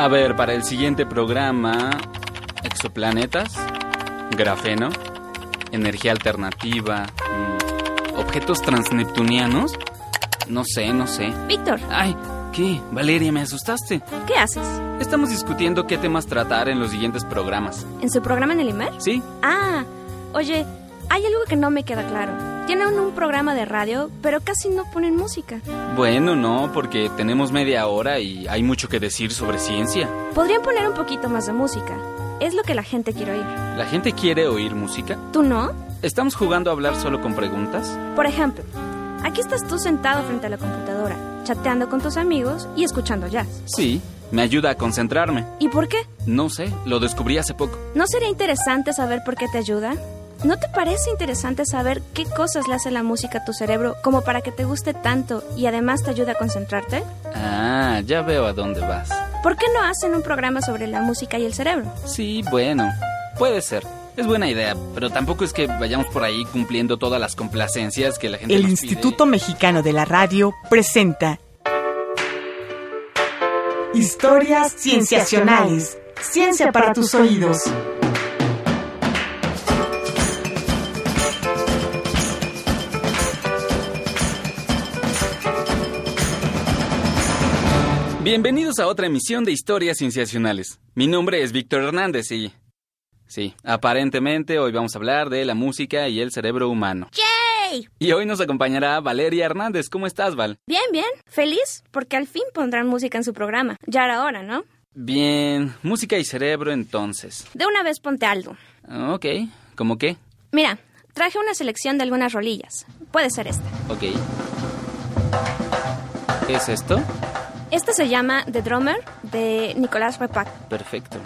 A ver, para el siguiente programa, exoplanetas, grafeno, energía alternativa, mm, objetos transneptunianos. No sé, no sé. Víctor, Ay, ¿qué? Valeria, me asustaste. ¿qué haces? Estamos discutiendo qué temas tratar en los siguientes programas. ¿En su programa en el IMER? ¿Sí? Ah, oye, hay algo que no me queda claro. Tienen un programa de radio, pero casi no ponen música. Bueno, no, porque tenemos media hora y hay mucho que decir sobre ciencia. Podrían poner un poquito más de música. Es lo que la gente quiere oír. ¿La gente quiere oír música? ¿Tú no? ¿Estamos jugando a hablar solo con preguntas? Por ejemplo, aquí estás tú sentado frente a la computadora, chateando con tus amigos y escuchando jazz. Sí, me ayuda a concentrarme. ¿Y por qué? No sé, lo descubrí hace poco. ¿No sería interesante saber por qué te ayuda? ¿No te parece interesante saber qué cosas le hace la música a tu cerebro como para que te guste tanto y además te ayude a concentrarte? Ah, ya veo a dónde vas. ¿Por qué no hacen un programa sobre la música y el cerebro? Sí, bueno, puede ser. Es buena idea, pero tampoco es que vayamos por ahí cumpliendo todas las complacencias que la gente El nos Instituto Mexicano de la Radio presenta Historias Cienciacionales. Ciencia para tus oídos. Bienvenidos a otra emisión de Historias Cienciacionales. Mi nombre es Víctor Hernández y... Sí, aparentemente hoy vamos a hablar de la música y el cerebro humano. ¡Yay! Y hoy nos acompañará Valeria Hernández. ¿Cómo estás, Val? Bien, bien. Feliz porque al fin pondrán música en su programa. Ya era hora, ¿no? Bien, música y cerebro entonces. De una vez ponte algo. Ok, ¿cómo qué? Mira, traje una selección de algunas rolillas. Puede ser esta. Ok. ¿Qué es esto? Esta se llama The Drummer de Nicolás Repac. Perfecto.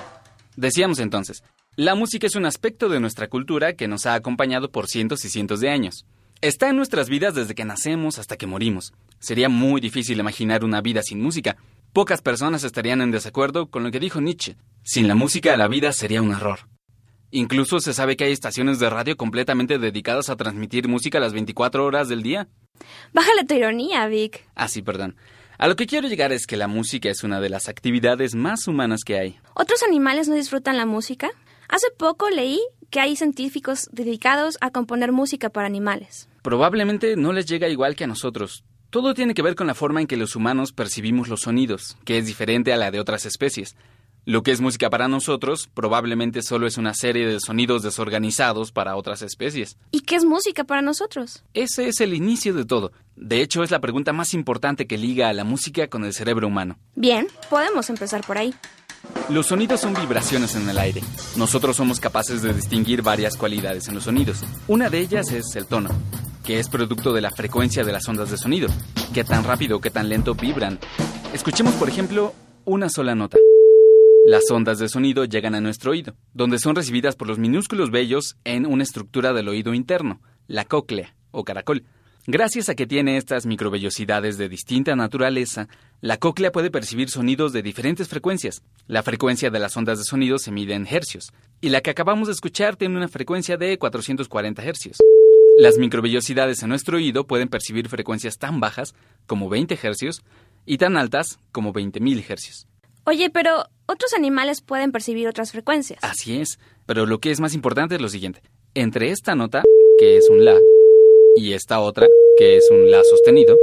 Decíamos entonces, la música es un aspecto de nuestra cultura que nos ha acompañado por cientos y cientos de años. Está en nuestras vidas desde que nacemos hasta que morimos. Sería muy difícil imaginar una vida sin música. Pocas personas estarían en desacuerdo con lo que dijo Nietzsche. Sin la música la vida sería un error. Incluso se sabe que hay estaciones de radio completamente dedicadas a transmitir música las 24 horas del día. Bájale tu ironía, Vic. Ah, sí, perdón. A lo que quiero llegar es que la música es una de las actividades más humanas que hay. ¿Otros animales no disfrutan la música? Hace poco leí que hay científicos dedicados a componer música para animales. Probablemente no les llega igual que a nosotros. Todo tiene que ver con la forma en que los humanos percibimos los sonidos, que es diferente a la de otras especies. Lo que es música para nosotros probablemente solo es una serie de sonidos desorganizados para otras especies. ¿Y qué es música para nosotros? Ese es el inicio de todo. De hecho, es la pregunta más importante que liga a la música con el cerebro humano. Bien, podemos empezar por ahí. Los sonidos son vibraciones en el aire. Nosotros somos capaces de distinguir varias cualidades en los sonidos. Una de ellas es el tono, que es producto de la frecuencia de las ondas de sonido. Qué tan rápido o qué tan lento vibran. Escuchemos, por ejemplo, una sola nota. Las ondas de sonido llegan a nuestro oído, donde son recibidas por los minúsculos vellos en una estructura del oído interno, la cóclea o caracol. Gracias a que tiene estas microvellosidades de distinta naturaleza, la cóclea puede percibir sonidos de diferentes frecuencias. La frecuencia de las ondas de sonido se mide en hercios, y la que acabamos de escuchar tiene una frecuencia de 440 hercios. Las microvellosidades en nuestro oído pueden percibir frecuencias tan bajas como 20 hercios y tan altas como 20.000 hercios. Oye, pero otros animales pueden percibir otras frecuencias. Así es, pero lo que es más importante es lo siguiente. Entre esta nota, que es un La, y esta otra, que es un La sostenido,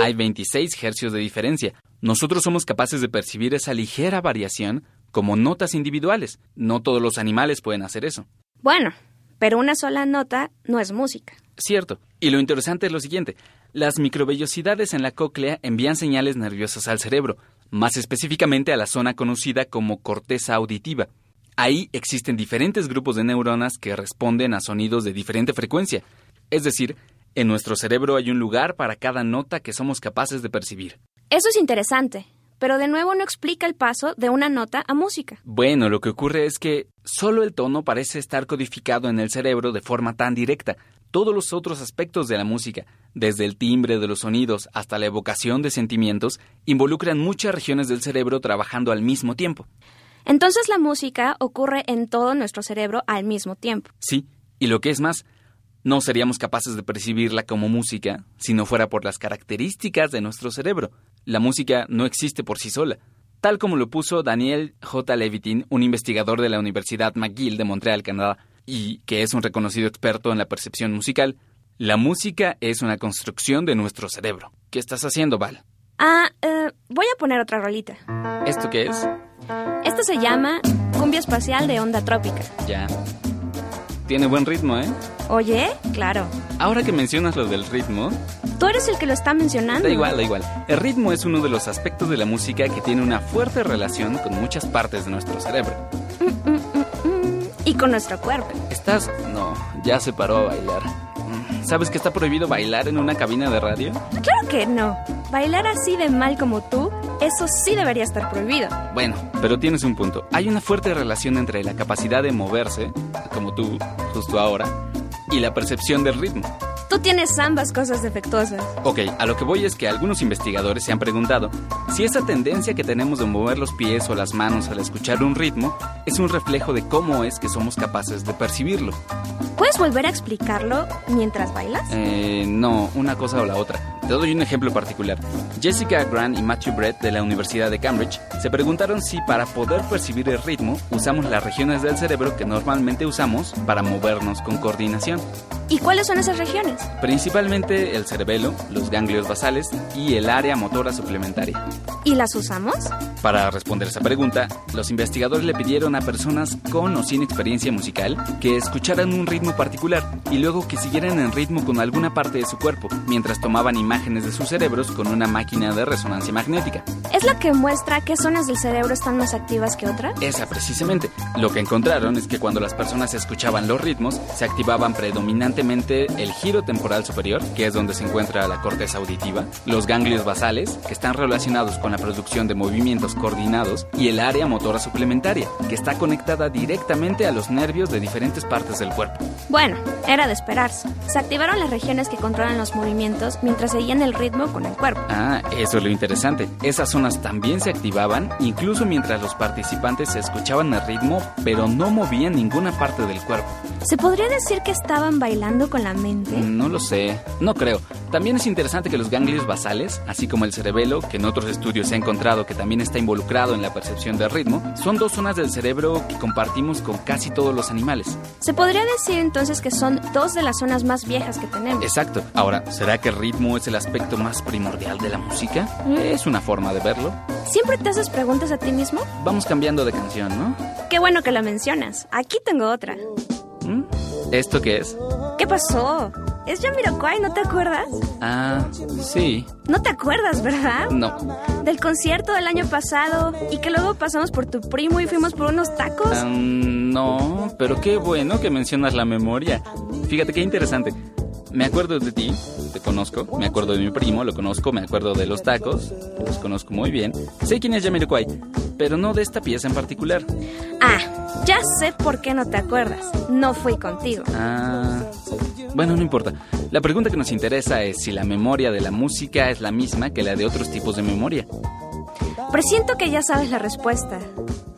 hay 26 hercios de diferencia. Nosotros somos capaces de percibir esa ligera variación como notas individuales. No todos los animales pueden hacer eso. Bueno, pero una sola nota no es música. Cierto. Y lo interesante es lo siguiente. Las microvellosidades en la cóclea envían señales nerviosas al cerebro, más específicamente a la zona conocida como corteza auditiva. Ahí existen diferentes grupos de neuronas que responden a sonidos de diferente frecuencia. Es decir, en nuestro cerebro hay un lugar para cada nota que somos capaces de percibir. Eso es interesante, pero de nuevo no explica el paso de una nota a música. Bueno, lo que ocurre es que solo el tono parece estar codificado en el cerebro de forma tan directa. Todos los otros aspectos de la música, desde el timbre de los sonidos hasta la evocación de sentimientos, involucran muchas regiones del cerebro trabajando al mismo tiempo. Entonces la música ocurre en todo nuestro cerebro al mismo tiempo. Sí, y lo que es más, no seríamos capaces de percibirla como música si no fuera por las características de nuestro cerebro. La música no existe por sí sola. tal como lo puso Daniel J. Levitin, un investigador de la Universidad McGill de Montreal, Canadá, y que es un reconocido experto en la percepción musical. La música es una construcción de nuestro cerebro. ¿Qué estás haciendo, Val? Ah, eh, voy a poner otra rolita. ¿Esto qué es? Esto se llama Cumbia Espacial de Onda Trópica. Ya. Tiene buen ritmo, ¿eh? Oye, claro. Ahora que mencionas lo del ritmo, Tú eres el que lo está mencionando. da igual, da igual. El ritmo es uno de los aspectos de la música que tiene una fuerte relación con muchas partes de nuestro cerebro. Mm, mm, con nuestro cuerpo. ¿Estás? No, ya se paró a bailar. ¿Sabes que está prohibido bailar en una cabina de radio? Claro que no. Bailar así de mal como tú, eso sí debería estar prohibido. Bueno, pero tienes un punto. Hay una fuerte relación entre la capacidad de moverse, como tú, justo ahora, y la percepción del ritmo. Tú tienes ambas cosas defectuosas. Ok, a lo que voy es que algunos investigadores se han preguntado si esa tendencia que tenemos de mover los pies o las manos al escuchar un ritmo es un reflejo de cómo es que somos capaces de percibirlo. ¿Puedes volver a explicarlo mientras bailas? Eh, no, una cosa o la otra. Te doy un ejemplo particular. Jessica Grant y Matthew Brett de la Universidad de Cambridge se preguntaron si para poder percibir el ritmo usamos las regiones del cerebro que normalmente usamos para movernos con coordinación. ¿Y cuáles son esas regiones? Principalmente el cerebelo, los ganglios basales y el área motora suplementaria. ¿Y las usamos? Para responder esa pregunta, los investigadores le pidieron a personas con o sin experiencia musical que escucharan un ritmo particular y luego que siguieran en ritmo con alguna parte de su cuerpo mientras tomaban imágenes de sus cerebros con una máquina de resonancia magnética. ¿Es la que muestra qué zonas del cerebro están más activas que otras? Esa precisamente. Lo que encontraron es que cuando las personas escuchaban los ritmos, se activaban predominantemente el giro temporal superior, que es donde se encuentra la corteza auditiva, los ganglios basales, que están relacionados con la producción de movimientos coordinados, y el área motora suplementaria, que está conectada directamente a los nervios de diferentes partes del cuerpo. Bueno, era de esperarse. Se activaron las regiones que controlan los movimientos mientras seguían el ritmo con el cuerpo. Ah, eso es lo interesante. Esas zonas también se activaban incluso mientras los participantes escuchaban el ritmo, pero no movían ninguna parte del cuerpo. ¿Se podría decir que estaban bailando con la mente? No lo sé, no creo. También es interesante que los ganglios basales, así como el cerebelo, que en otros estudios se ha encontrado que también está involucrado en la percepción del ritmo, son dos zonas del cerebro que compartimos con casi todos los animales. Se podría decir entonces que son dos de las zonas más viejas que tenemos. Exacto. Ahora, ¿será que el ritmo es el aspecto más primordial de la música? Es una forma de verlo. ¿Siempre te haces preguntas a ti mismo? Vamos cambiando de canción, ¿no? Qué bueno que lo mencionas. Aquí tengo otra. ¿Mm? ¿Esto qué es? ¿Qué pasó? Es Jamiroquai, ¿no te acuerdas? Ah, sí. No te acuerdas, ¿verdad? No. Del concierto del año pasado y que luego pasamos por tu primo y fuimos por unos tacos. Ah, no, pero qué bueno que mencionas la memoria. Fíjate qué interesante. Me acuerdo de ti, te conozco, me acuerdo de mi primo, lo conozco, me acuerdo de los tacos, los conozco muy bien. Sé quién es Jamiroquai, pero no de esta pieza en particular. Ah, ya sé por qué no te acuerdas. No fui contigo. Ah, bueno, no importa. La pregunta que nos interesa es si la memoria de la música es la misma que la de otros tipos de memoria. Presiento que ya sabes la respuesta.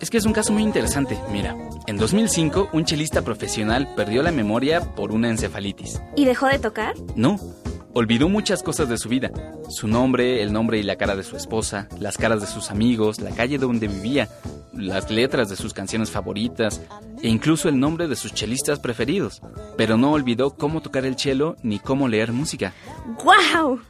Es que es un caso muy interesante. Mira, en 2005 un chelista profesional perdió la memoria por una encefalitis. ¿Y dejó de tocar? No, olvidó muchas cosas de su vida. Su nombre, el nombre y la cara de su esposa, las caras de sus amigos, la calle donde vivía, las letras de sus canciones favoritas e incluso el nombre de sus chelistas preferidos. Pero no olvidó cómo tocar el cello ni cómo leer música. ¡Guau!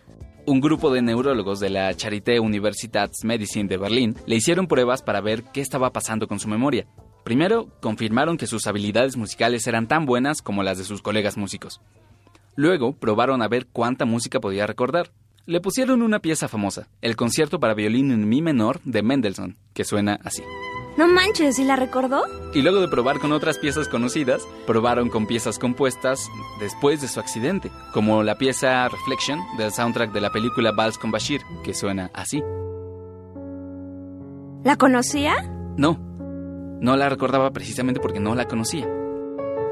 Un grupo de neurólogos de la Charité Universitätsmedizin de Berlín le hicieron pruebas para ver qué estaba pasando con su memoria. Primero, confirmaron que sus habilidades musicales eran tan buenas como las de sus colegas músicos. Luego, probaron a ver cuánta música podía recordar. Le pusieron una pieza famosa, el concierto para violín en mi menor de Mendelssohn, que suena así. No manches, ¿y la recordó? Y luego de probar con otras piezas conocidas, probaron con piezas compuestas después de su accidente, como la pieza Reflection del soundtrack de la película Vals con Bashir, que suena así. ¿La conocía? No, no la recordaba precisamente porque no la conocía.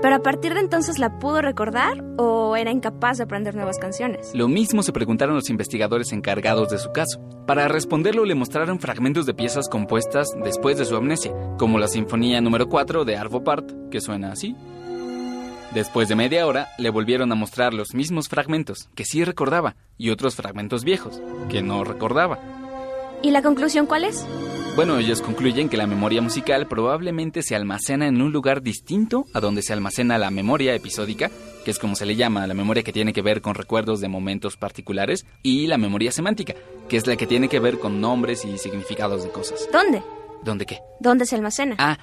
¿Pero a partir de entonces la pudo recordar o era incapaz de aprender nuevas canciones? Lo mismo se preguntaron los investigadores encargados de su caso. Para responderlo le mostraron fragmentos de piezas compuestas después de su amnesia, como la Sinfonía número 4 de Arvo Part, que suena así. Después de media hora, le volvieron a mostrar los mismos fragmentos, que sí recordaba, y otros fragmentos viejos, que no recordaba. ¿Y la conclusión cuál es? Bueno, ellos concluyen que la memoria musical probablemente se almacena en un lugar distinto a donde se almacena la memoria episódica, que es como se le llama, la memoria que tiene que ver con recuerdos de momentos particulares, y la memoria semántica, que es la que tiene que ver con nombres y significados de cosas. ¿Dónde? ¿Dónde qué? ¿Dónde se almacena? Ah,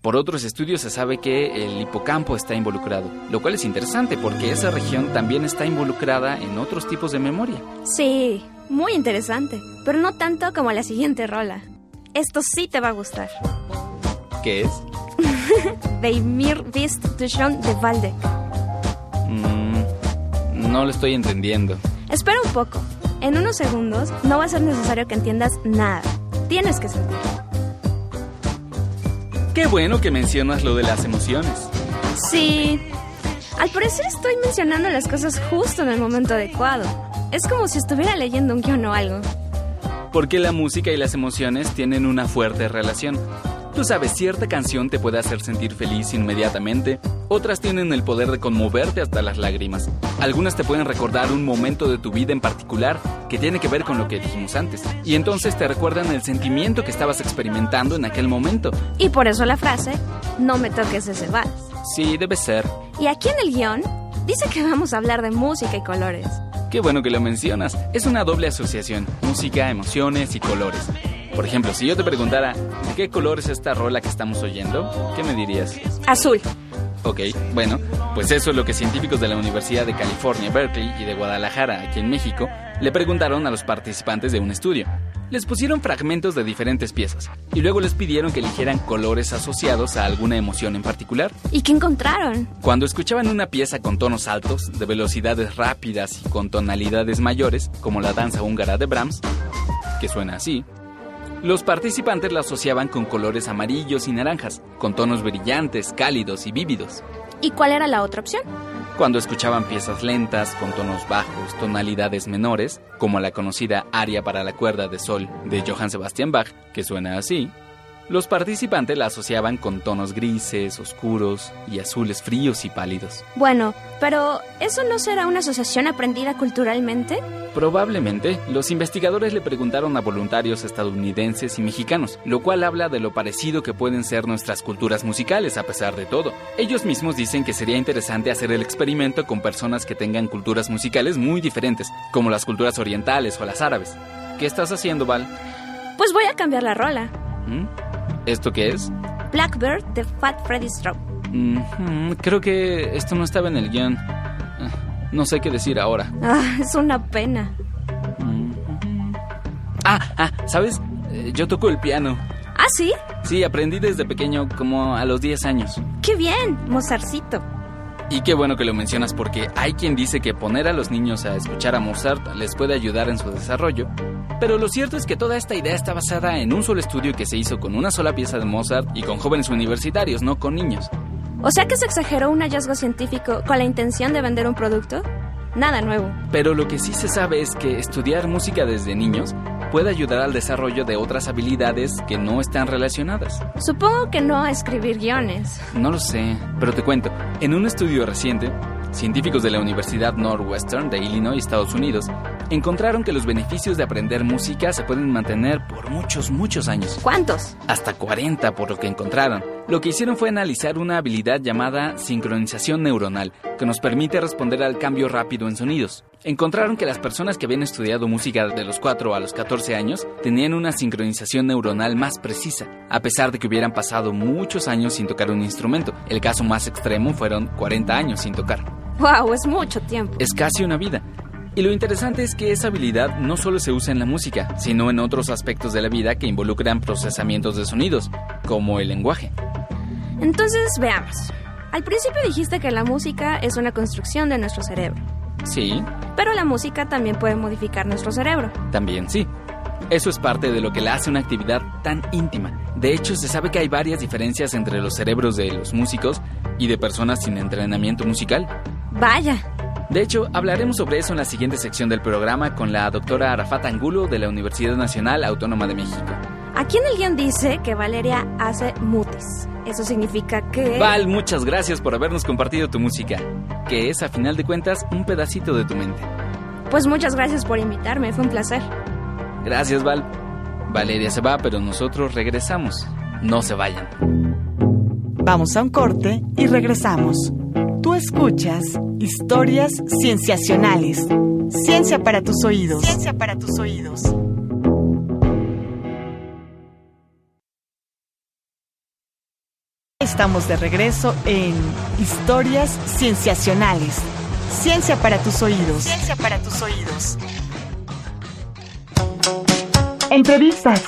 por otros estudios se sabe que el hipocampo está involucrado, lo cual es interesante porque esa región también está involucrada en otros tipos de memoria. Sí, muy interesante, pero no tanto como la siguiente rola. Esto sí te va a gustar. ¿Qué es? Weimir bist du schon de Waldeck. Mm, no lo estoy entendiendo. Espera un poco. En unos segundos no va a ser necesario que entiendas nada. Tienes que sentir. Qué bueno que mencionas lo de las emociones. Sí. Al parecer estoy mencionando las cosas justo en el momento adecuado. Es como si estuviera leyendo un guion o algo. Porque la música y las emociones tienen una fuerte relación. Tú sabes, cierta canción te puede hacer sentir feliz inmediatamente, otras tienen el poder de conmoverte hasta las lágrimas. Algunas te pueden recordar un momento de tu vida en particular que tiene que ver con lo que dijimos antes. Y entonces te recuerdan el sentimiento que estabas experimentando en aquel momento. Y por eso la frase, no me toques ese vals. Sí, debe ser. Y aquí en el guion, dice que vamos a hablar de música y colores. Qué bueno que lo mencionas. Es una doble asociación, música, emociones y colores. Por ejemplo, si yo te preguntara, ¿de qué color es esta rola que estamos oyendo? ¿Qué me dirías? Azul. Ok, bueno, pues eso es lo que científicos de la Universidad de California, Berkeley y de Guadalajara, aquí en México, le preguntaron a los participantes de un estudio. Les pusieron fragmentos de diferentes piezas y luego les pidieron que eligieran colores asociados a alguna emoción en particular. ¿Y qué encontraron? Cuando escuchaban una pieza con tonos altos, de velocidades rápidas y con tonalidades mayores, como la danza húngara de Brahms, que suena así, los participantes la asociaban con colores amarillos y naranjas, con tonos brillantes, cálidos y vívidos. ¿Y cuál era la otra opción? Cuando escuchaban piezas lentas, con tonos bajos, tonalidades menores, como la conocida Aria para la cuerda de sol de Johann Sebastian Bach, que suena así, los participantes la asociaban con tonos grises, oscuros y azules fríos y pálidos. Bueno, pero ¿eso no será una asociación aprendida culturalmente? Probablemente, los investigadores le preguntaron a voluntarios estadounidenses y mexicanos, lo cual habla de lo parecido que pueden ser nuestras culturas musicales a pesar de todo. Ellos mismos dicen que sería interesante hacer el experimento con personas que tengan culturas musicales muy diferentes, como las culturas orientales o las árabes. ¿Qué estás haciendo, Val? Pues voy a cambiar la rola. ¿Mm? ¿Esto qué es? Blackbird de Fat Freddy. Mm, creo que esto no estaba en el guion. Ah, no sé qué decir ahora. Ah, es una pena. Mm. Ah, ah, ¿sabes? Eh, yo toco el piano. ¿Ah, sí? Sí, aprendí desde pequeño, como a los 10 años. ¡Qué bien! Mozarcito. Y qué bueno que lo mencionas porque hay quien dice que poner a los niños a escuchar a Mozart les puede ayudar en su desarrollo, pero lo cierto es que toda esta idea está basada en un solo estudio que se hizo con una sola pieza de Mozart y con jóvenes universitarios, no con niños. O sea que se exageró un hallazgo científico con la intención de vender un producto. Nada nuevo. Pero lo que sí se sabe es que estudiar música desde niños puede ayudar al desarrollo de otras habilidades que no están relacionadas. Supongo que no a escribir guiones. No lo sé, pero te cuento. En un estudio reciente, científicos de la Universidad Northwestern de Illinois, Estados Unidos, encontraron que los beneficios de aprender música se pueden mantener por muchos, muchos años. ¿Cuántos? Hasta 40 por lo que encontraron. Lo que hicieron fue analizar una habilidad llamada sincronización neuronal, que nos permite responder al cambio rápido en sonidos. Encontraron que las personas que habían estudiado música de los 4 a los 14 años tenían una sincronización neuronal más precisa, a pesar de que hubieran pasado muchos años sin tocar un instrumento. El caso más extremo fueron 40 años sin tocar. ¡Wow! Es mucho tiempo. Es casi una vida. Y lo interesante es que esa habilidad no solo se usa en la música, sino en otros aspectos de la vida que involucran procesamientos de sonidos, como el lenguaje. Entonces, veamos. Al principio dijiste que la música es una construcción de nuestro cerebro. Sí. Pero la música también puede modificar nuestro cerebro. También sí. Eso es parte de lo que la hace una actividad tan íntima. De hecho, se sabe que hay varias diferencias entre los cerebros de los músicos y de personas sin entrenamiento musical. Vaya. De hecho, hablaremos sobre eso en la siguiente sección del programa con la doctora Arafat Angulo de la Universidad Nacional Autónoma de México. Aquí en el guion dice que Valeria hace mutis. Eso significa que... Val, muchas gracias por habernos compartido tu música, que es a final de cuentas un pedacito de tu mente. Pues muchas gracias por invitarme, fue un placer. Gracias, Val. Valeria se va, pero nosotros regresamos. No se vayan. Vamos a un corte y regresamos. Tú escuchas historias cienciacionales. Ciencia para tus oídos. Ciencia para tus oídos. Estamos de regreso en Historias Cienciacionales. Ciencia para tus oídos. Ciencia para tus oídos. Entrevistas.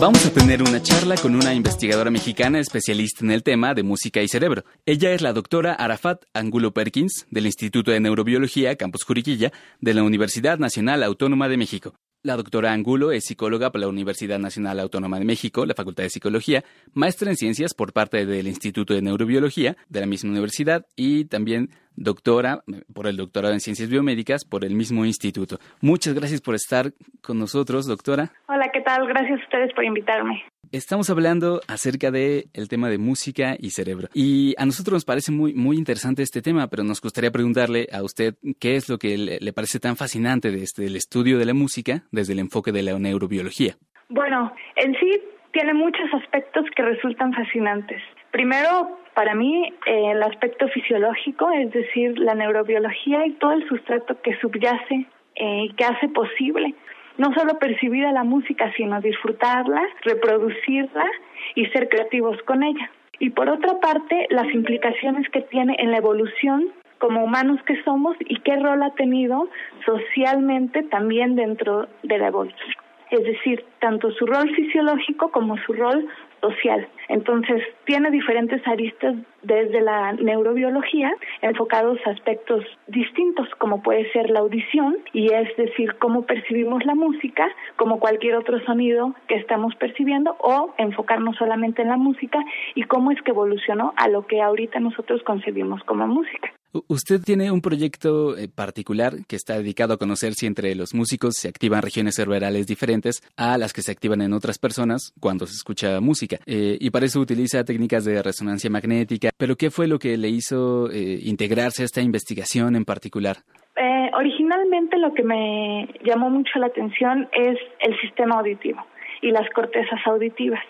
Vamos a tener una charla con una investigadora mexicana especialista en el tema de música y cerebro. Ella es la doctora Arafat Angulo Perkins, del Instituto de Neurobiología Campus Juriquilla, de la Universidad Nacional Autónoma de México. La doctora Angulo es psicóloga por la Universidad Nacional Autónoma de México, la Facultad de Psicología, maestra en ciencias por parte del Instituto de Neurobiología de la misma universidad y también doctora por el doctorado en ciencias biomédicas por el mismo instituto. Muchas gracias por estar con nosotros, doctora. Hola, ¿qué tal? Gracias a ustedes por invitarme. Estamos hablando acerca de el tema de música y cerebro. Y a nosotros nos parece muy, muy interesante este tema, pero nos gustaría preguntarle a usted qué es lo que le, parece tan fascinante desde el este, estudio de la música desde el enfoque de la neurobiología. Bueno, en sí tiene muchos aspectos que resultan fascinantes. Primero, para mí, eh, el aspecto fisiológico, es decir, la neurobiología y todo el sustrato que subyace eh, y que hace posible no solo percibir a la música, sino disfrutarla, reproducirla y ser creativos con ella. Y por otra parte, las implicaciones que tiene en la evolución como humanos que somos y qué rol ha tenido socialmente también dentro de la evolución. Es decir, tanto su rol fisiológico como su rol social. Entonces, tiene diferentes aristas desde la neurobiología enfocados a aspectos distintos, como puede ser la audición, y es decir, cómo percibimos la música, como cualquier otro sonido que estamos percibiendo, o enfocarnos solamente en la música y cómo es que evolucionó a lo que ahorita nosotros concebimos como música. Usted tiene un proyecto eh, particular que está dedicado a conocer si entre los músicos se activan regiones cerebrales diferentes a las que se activan en otras personas cuando se escucha música. Eh, y para eso utiliza técnicas de resonancia magnética. Pero ¿qué fue lo que le hizo eh, integrarse a esta investigación en particular? originalmente lo que me llamó mucho la atención es el sistema auditivo y las cortezas auditivas.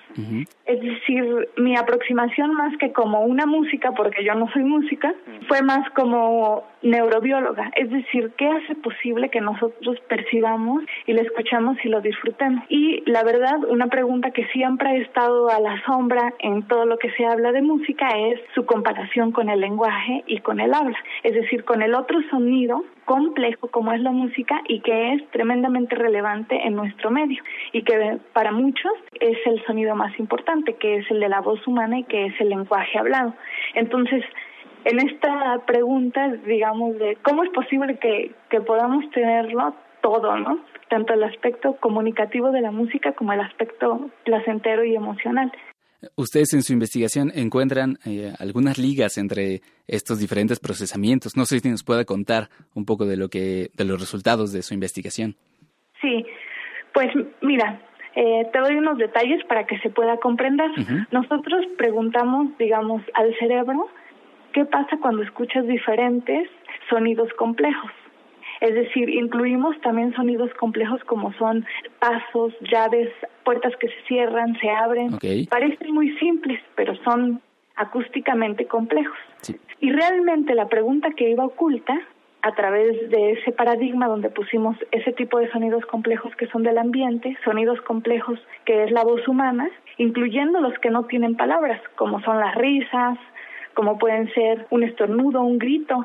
Es decir, mi aproximación más que como una música, porque yo no soy música, fue más como neurobióloga, es decir, ¿qué hace posible que nosotros percibamos y lo escuchamos y lo disfrutemos? Y la verdad, una pregunta que siempre ha estado a la sombra en todo lo que se habla de música es su comparación con el lenguaje y con el habla, es decir, con el otro sonido complejo como es la música y que es tremendamente relevante en nuestro medio y que para muchos es el sonido más importante, que es el de la voz humana y que es el lenguaje hablado. Entonces, en esta pregunta, digamos, de cómo es posible que, que podamos tenerlo todo, ¿no? Tanto el aspecto comunicativo de la música como el aspecto placentero y emocional. Ustedes en su investigación encuentran eh, algunas ligas entre estos diferentes procesamientos. No sé si nos pueda contar un poco de lo que, de los resultados de su investigación. Sí, pues mira, eh, te doy unos detalles para que se pueda comprender. Nosotros preguntamos, digamos, al cerebro qué pasa cuando escuchas diferentes sonidos complejos. Es decir, incluimos también sonidos complejos como son pasos, llaves, puertas que se cierran, se abren. Parecen muy simples, pero son acústicamente complejos. Y realmente la pregunta que iba oculta a través de ese paradigma donde pusimos ese tipo de sonidos complejos que son del ambiente, sonidos complejos que es la voz humana, incluyendo los que no tienen palabras, como son las risas, como pueden ser un estornudo, un grito.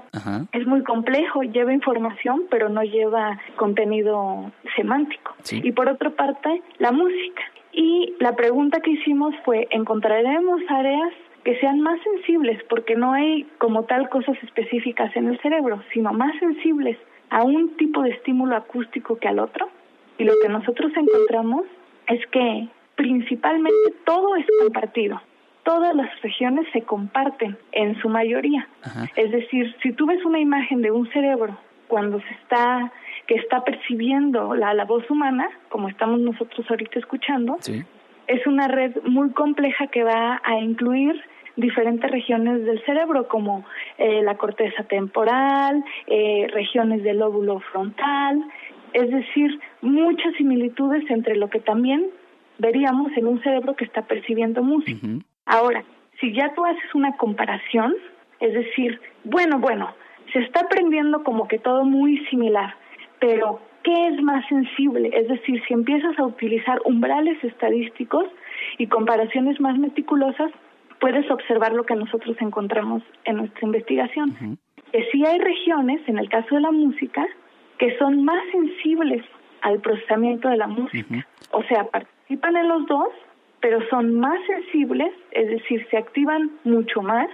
Es muy complejo, lleva información, pero no lleva contenido semántico. Y por otra parte, la música. Y la pregunta que hicimos fue, ¿encontraremos áreas que sean más sensibles, porque no hay como tal cosas específicas en el cerebro, sino más sensibles a un tipo de estímulo acústico que al otro? Y lo que nosotros encontramos es que principalmente todo es compartido todas las regiones se comparten en su mayoría. Es decir, si tú ves una imagen de un cerebro cuando se está que está percibiendo la, la voz humana, como estamos nosotros ahorita escuchando, es una red muy compleja que va a incluir diferentes regiones del cerebro como eh, la corteza temporal, eh, regiones del lóbulo frontal, es decir, muchas similitudes entre lo que también veríamos en un cerebro que está percibiendo música. Ahora, si ya tú haces una comparación, es decir, bueno, bueno, se está aprendiendo como que todo muy similar, pero ¿qué es más sensible? Es decir, si empiezas a utilizar umbrales estadísticos y comparaciones más meticulosas, puedes observar lo que nosotros encontramos en nuestra investigación. Que sí hay regiones, en el caso de la música, que son más sensibles al procesamiento de la música. O sea, participan en los dos, pero son más sensibles, es decir, se activan mucho más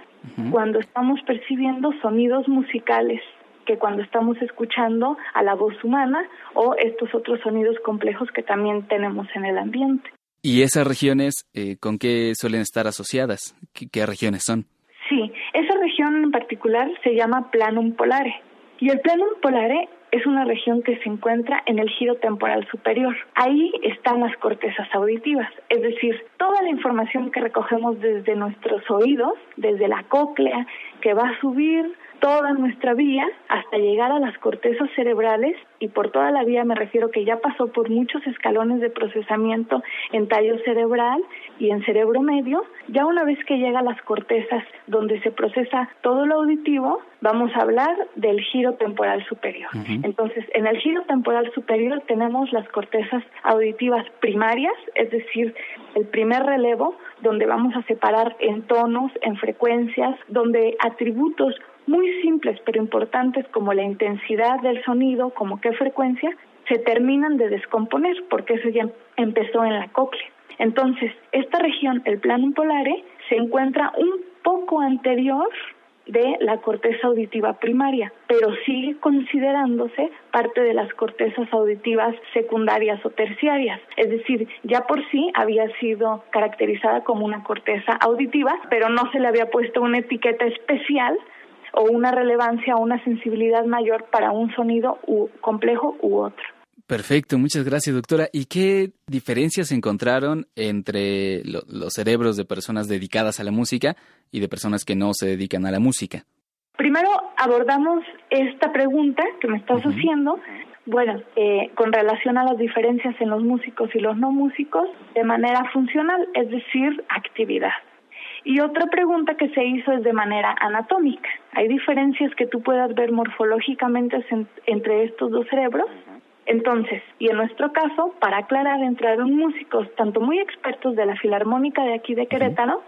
cuando estamos percibiendo sonidos musicales que cuando estamos escuchando a la voz humana o estos otros sonidos complejos que también tenemos en el ambiente. ¿Y esas regiones eh, con qué suelen estar asociadas? ¿Qué, regiones son? Sí, esa región en particular se llama planum polare. Y el planum polare es una región que se encuentra en el giro temporal superior. Ahí están las cortezas auditivas, es decir, toda la información que recogemos desde nuestros oídos, desde la cóclea, que va a subir toda nuestra vía hasta llegar a las cortezas cerebrales y por toda la vía me refiero que ya pasó por muchos escalones de procesamiento en tallo cerebral y en cerebro medio, ya una vez que llega a las cortezas donde se procesa todo lo auditivo, vamos a hablar del giro temporal superior. Entonces, en el giro temporal superior tenemos las cortezas auditivas primarias, es decir, el primer relevo donde vamos a separar en tonos, en frecuencias, donde atributos muy simples pero importantes como la intensidad del sonido, como qué frecuencia, se terminan de descomponer porque eso ya empezó en la cóclea. Entonces, esta región, el plano polare, se encuentra un poco anterior de la corteza auditiva primaria, pero sigue considerándose parte de las cortezas auditivas secundarias o terciarias. Es decir, ya por sí había sido caracterizada como una corteza auditiva, pero no se le había puesto una etiqueta especial o una relevancia o una sensibilidad mayor para un sonido u complejo u otro. Perfecto, muchas gracias doctora. ¿Y qué diferencias encontraron entre los cerebros de personas dedicadas a la música y de personas que no se dedican a la música? Primero abordamos esta pregunta que me estás haciendo, bueno, eh, con relación a las diferencias en los músicos y los no músicos de manera funcional, es decir, actividad. Y otra pregunta que se hizo es de manera anatómica. ¿Hay diferencias que tú puedas ver morfológicamente entre estos dos cerebros? Entonces, y en nuestro caso, para aclarar, entraron músicos tanto muy expertos de la Filarmónica de aquí de Querétaro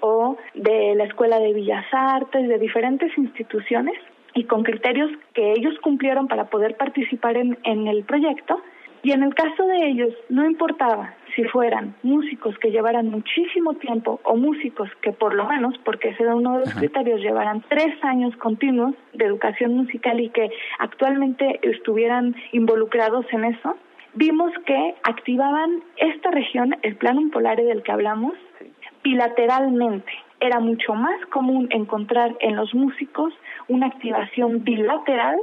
o de la Escuela de Bellas Artes, de diferentes instituciones, y con criterios que ellos cumplieron para poder participar en, en el proyecto, y en el caso de ellos, no importaba si fueran músicos que llevaran muchísimo tiempo o músicos que por lo menos, porque ese era uno de los criterios, llevaran tres años continuos de educación musical y que actualmente estuvieran involucrados en eso, vimos que activaban esta región, el plano polar del que hablamos, bilateralmente. Era mucho más común encontrar en los músicos una activación bilateral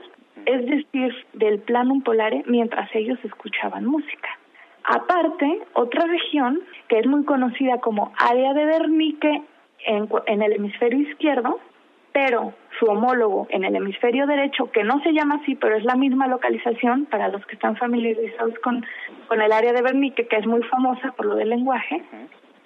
es decir, del plano polare mientras ellos escuchaban música. Aparte, otra región que es muy conocida como área de Wernicke en, en el hemisferio izquierdo, pero su homólogo en el hemisferio derecho, que no se llama así, pero es la misma localización para los que están familiarizados con, con el área de Wernicke, que es muy famosa por lo del lenguaje,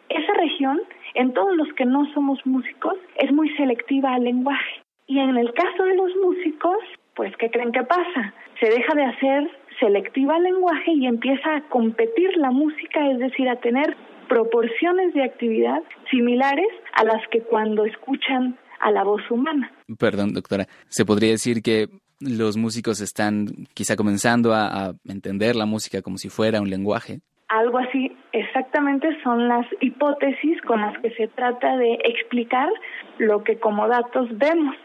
esa región, en todos los que no somos músicos, es muy selectiva al lenguaje. Y en el caso de los músicos, pues ¿qué creen que pasa? Se deja de hacer selectiva el lenguaje y empieza a competir la música, es decir, a tener proporciones de actividad similares a las que cuando escuchan a la voz humana. Perdón, doctora, ¿se podría decir que los músicos están quizá comenzando a, a entender la música como si fuera un lenguaje? Algo así, exactamente son las hipótesis con las que se trata de explicar lo que como datos vemos.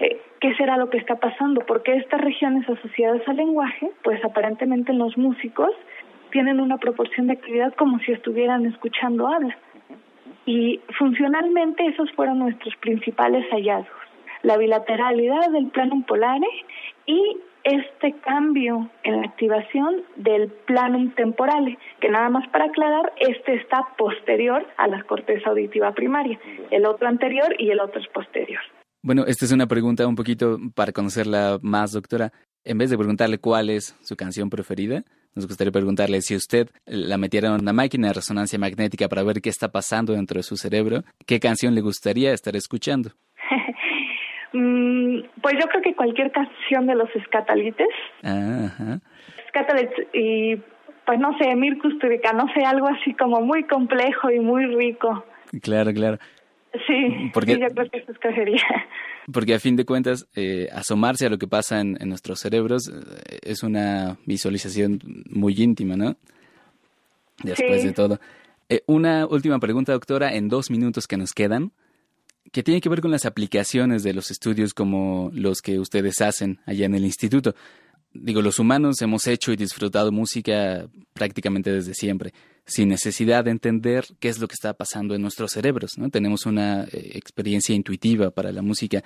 Eh, qué será lo que está pasando, porque estas regiones asociadas al lenguaje, pues aparentemente los músicos tienen una proporción de actividad como si estuvieran escuchando habla. Y funcionalmente esos fueron nuestros principales hallazgos, la bilateralidad del plano polare y este cambio en la activación del planum temporale, que nada más para aclarar, este está posterior a la corteza auditiva primaria, el otro anterior y el otro es posterior. Bueno, esta es una pregunta un poquito para conocerla más, doctora. en vez de preguntarle cuál es su canción preferida, nos gustaría preguntarle si usted la metiera en una máquina de resonancia magnética para ver qué está pasando dentro de su cerebro, ¿qué canción le gustaría estar escuchando? Mm, pues yo creo que cualquier canción de los escatalites. Ajá. Scatalites y pues no sé, Mirkus no sé, algo así como muy complejo y muy rico. Claro, claro. Sí, porque, yo creo que eso escogería. Porque a fin de cuentas, eh, asomarse a lo que pasa en, nuestros cerebros eh, es una visualización muy íntima, ¿no? Después de todo. Eh, una última pregunta, doctora, en dos minutos que nos quedan, que tiene que ver con las aplicaciones de los estudios como los que ustedes hacen allá en el instituto digo, los humanos hemos hecho y disfrutado música prácticamente desde siempre, sin necesidad de entender qué es lo que está pasando en nuestros cerebros, ¿no? Tenemos una eh, experiencia intuitiva para la música.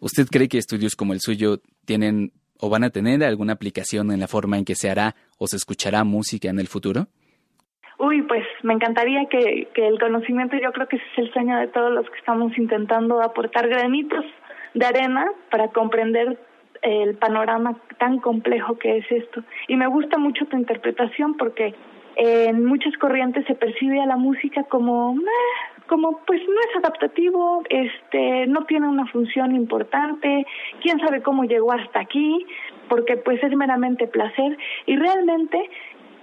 ¿Usted cree que estudios como el suyo tienen o van a tener alguna aplicación en la forma en que se hará o se escuchará música en el futuro? Uy, pues me encantaría que, que el conocimiento, yo creo que ese es el sueño de todos los que estamos intentando aportar granitos de arena para comprender el panorama tan complejo que es esto. Y me gusta mucho tu interpretación porque en muchas corrientes se percibe a la música como como pues no es adaptativo, este no tiene una función importante, quién sabe cómo llegó hasta aquí, porque pues es meramente placer y realmente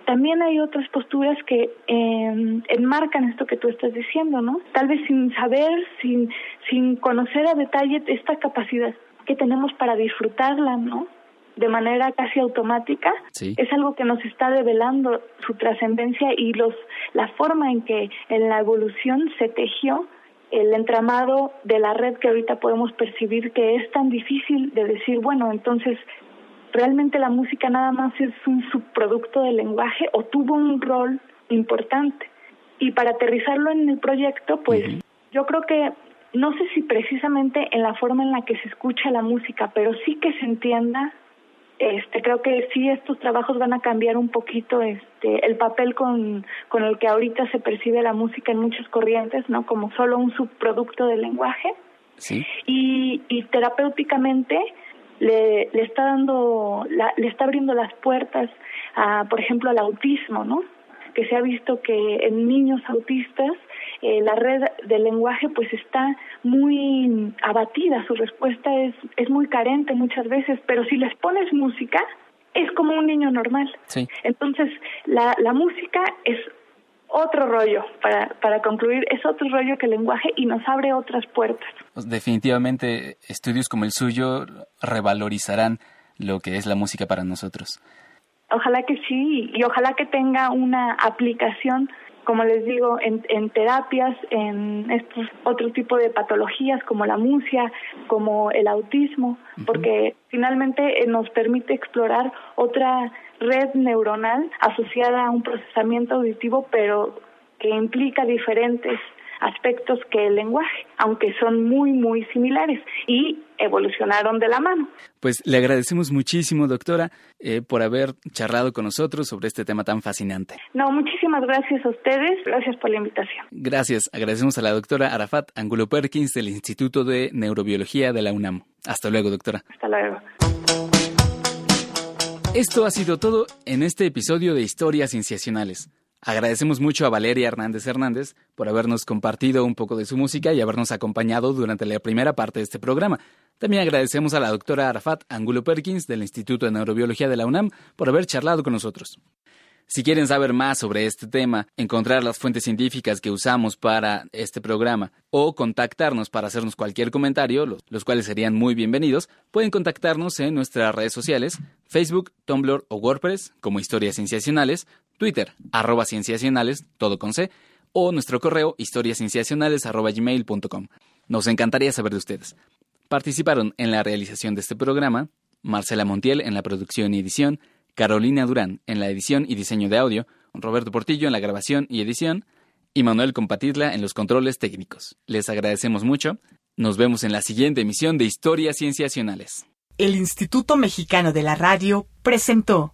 también hay otras posturas que eh, enmarcan esto que tú estás diciendo, ¿no? Tal vez sin saber, sin sin conocer a detalle esta capacidad que tenemos para disfrutarla, ¿no? De manera casi automática, es algo que nos está develando su trascendencia y los la forma en que en la evolución se tejió el entramado de la red que ahorita podemos percibir que es tan difícil de decir, bueno, entonces realmente la música nada más es un subproducto del lenguaje o tuvo un rol importante. Y para aterrizarlo en el proyecto, pues yo creo que no sé si precisamente en la forma en la que se escucha la música, pero sí que se entienda este creo que sí estos trabajos van a cambiar un poquito este el papel con, con el que ahorita se percibe la música en muchas corrientes no como solo un subproducto del lenguaje. Sí. Y, y terapéuticamente le, le está dando la, le está abriendo las puertas a por ejemplo al autismo no que se ha visto que en niños autistas eh, la red del lenguaje pues está muy abatida, su respuesta es, es muy carente muchas veces, pero si les pones música, es como un niño normal. Entonces, la, la música es otro rollo, para, para concluir, es otro rollo que el lenguaje y nos abre otras puertas. Pues, definitivamente, estudios como el suyo revalorizarán lo que es la música para nosotros. Ojalá que sí, y ojalá que tenga una aplicación como les digo, en, en terapias, en estos otro tipo de patologías como la musia, como el autismo, porque finalmente eh, nos permite explorar otra red neuronal asociada a un procesamiento auditivo, pero que implica diferentes aspectos que el lenguaje, aunque son muy, muy similares y evolucionaron de la mano. Pues le agradecemos muchísimo, doctora, eh, por haber charlado con nosotros sobre este tema tan fascinante. No, muchísimas gracias a ustedes, gracias por la invitación. Gracias, agradecemos a la doctora Arafat Angulo Perkins del Instituto de Neurobiología de la UNAM. Hasta luego, doctora. Hasta luego. Esto ha sido todo en este episodio de Historias Cienciacionales. Agradecemos mucho a Valeria Hernández Hernández por habernos compartido un poco de su música y habernos acompañado durante la primera parte de este programa. También agradecemos a la doctora Arafat Angulo Perkins del Instituto de Neurobiología de la UNAM por haber charlado con nosotros. Si quieren saber más sobre este tema, encontrar las fuentes científicas que usamos para este programa o contactarnos para hacernos cualquier comentario, los, cuales serían muy bienvenidos, pueden contactarnos en nuestras redes sociales, Facebook, Tumblr o WordPress como Historias Cienciacionales, Twitter, arroba cienciacionales, todo con C, o nuestro correo historiascienciacionales arroba gmail.com. Nos encantaría saber de ustedes. Participaron en la realización de este programa Marcela Montiel en la producción y edición, Carolina Durán en la edición y diseño de audio, Roberto Portillo en la grabación y edición, y Manuel Compatidla en los controles técnicos. Les agradecemos mucho. Nos vemos en la siguiente emisión de Historias Cienciacionales. El Instituto Mexicano de la Radio presentó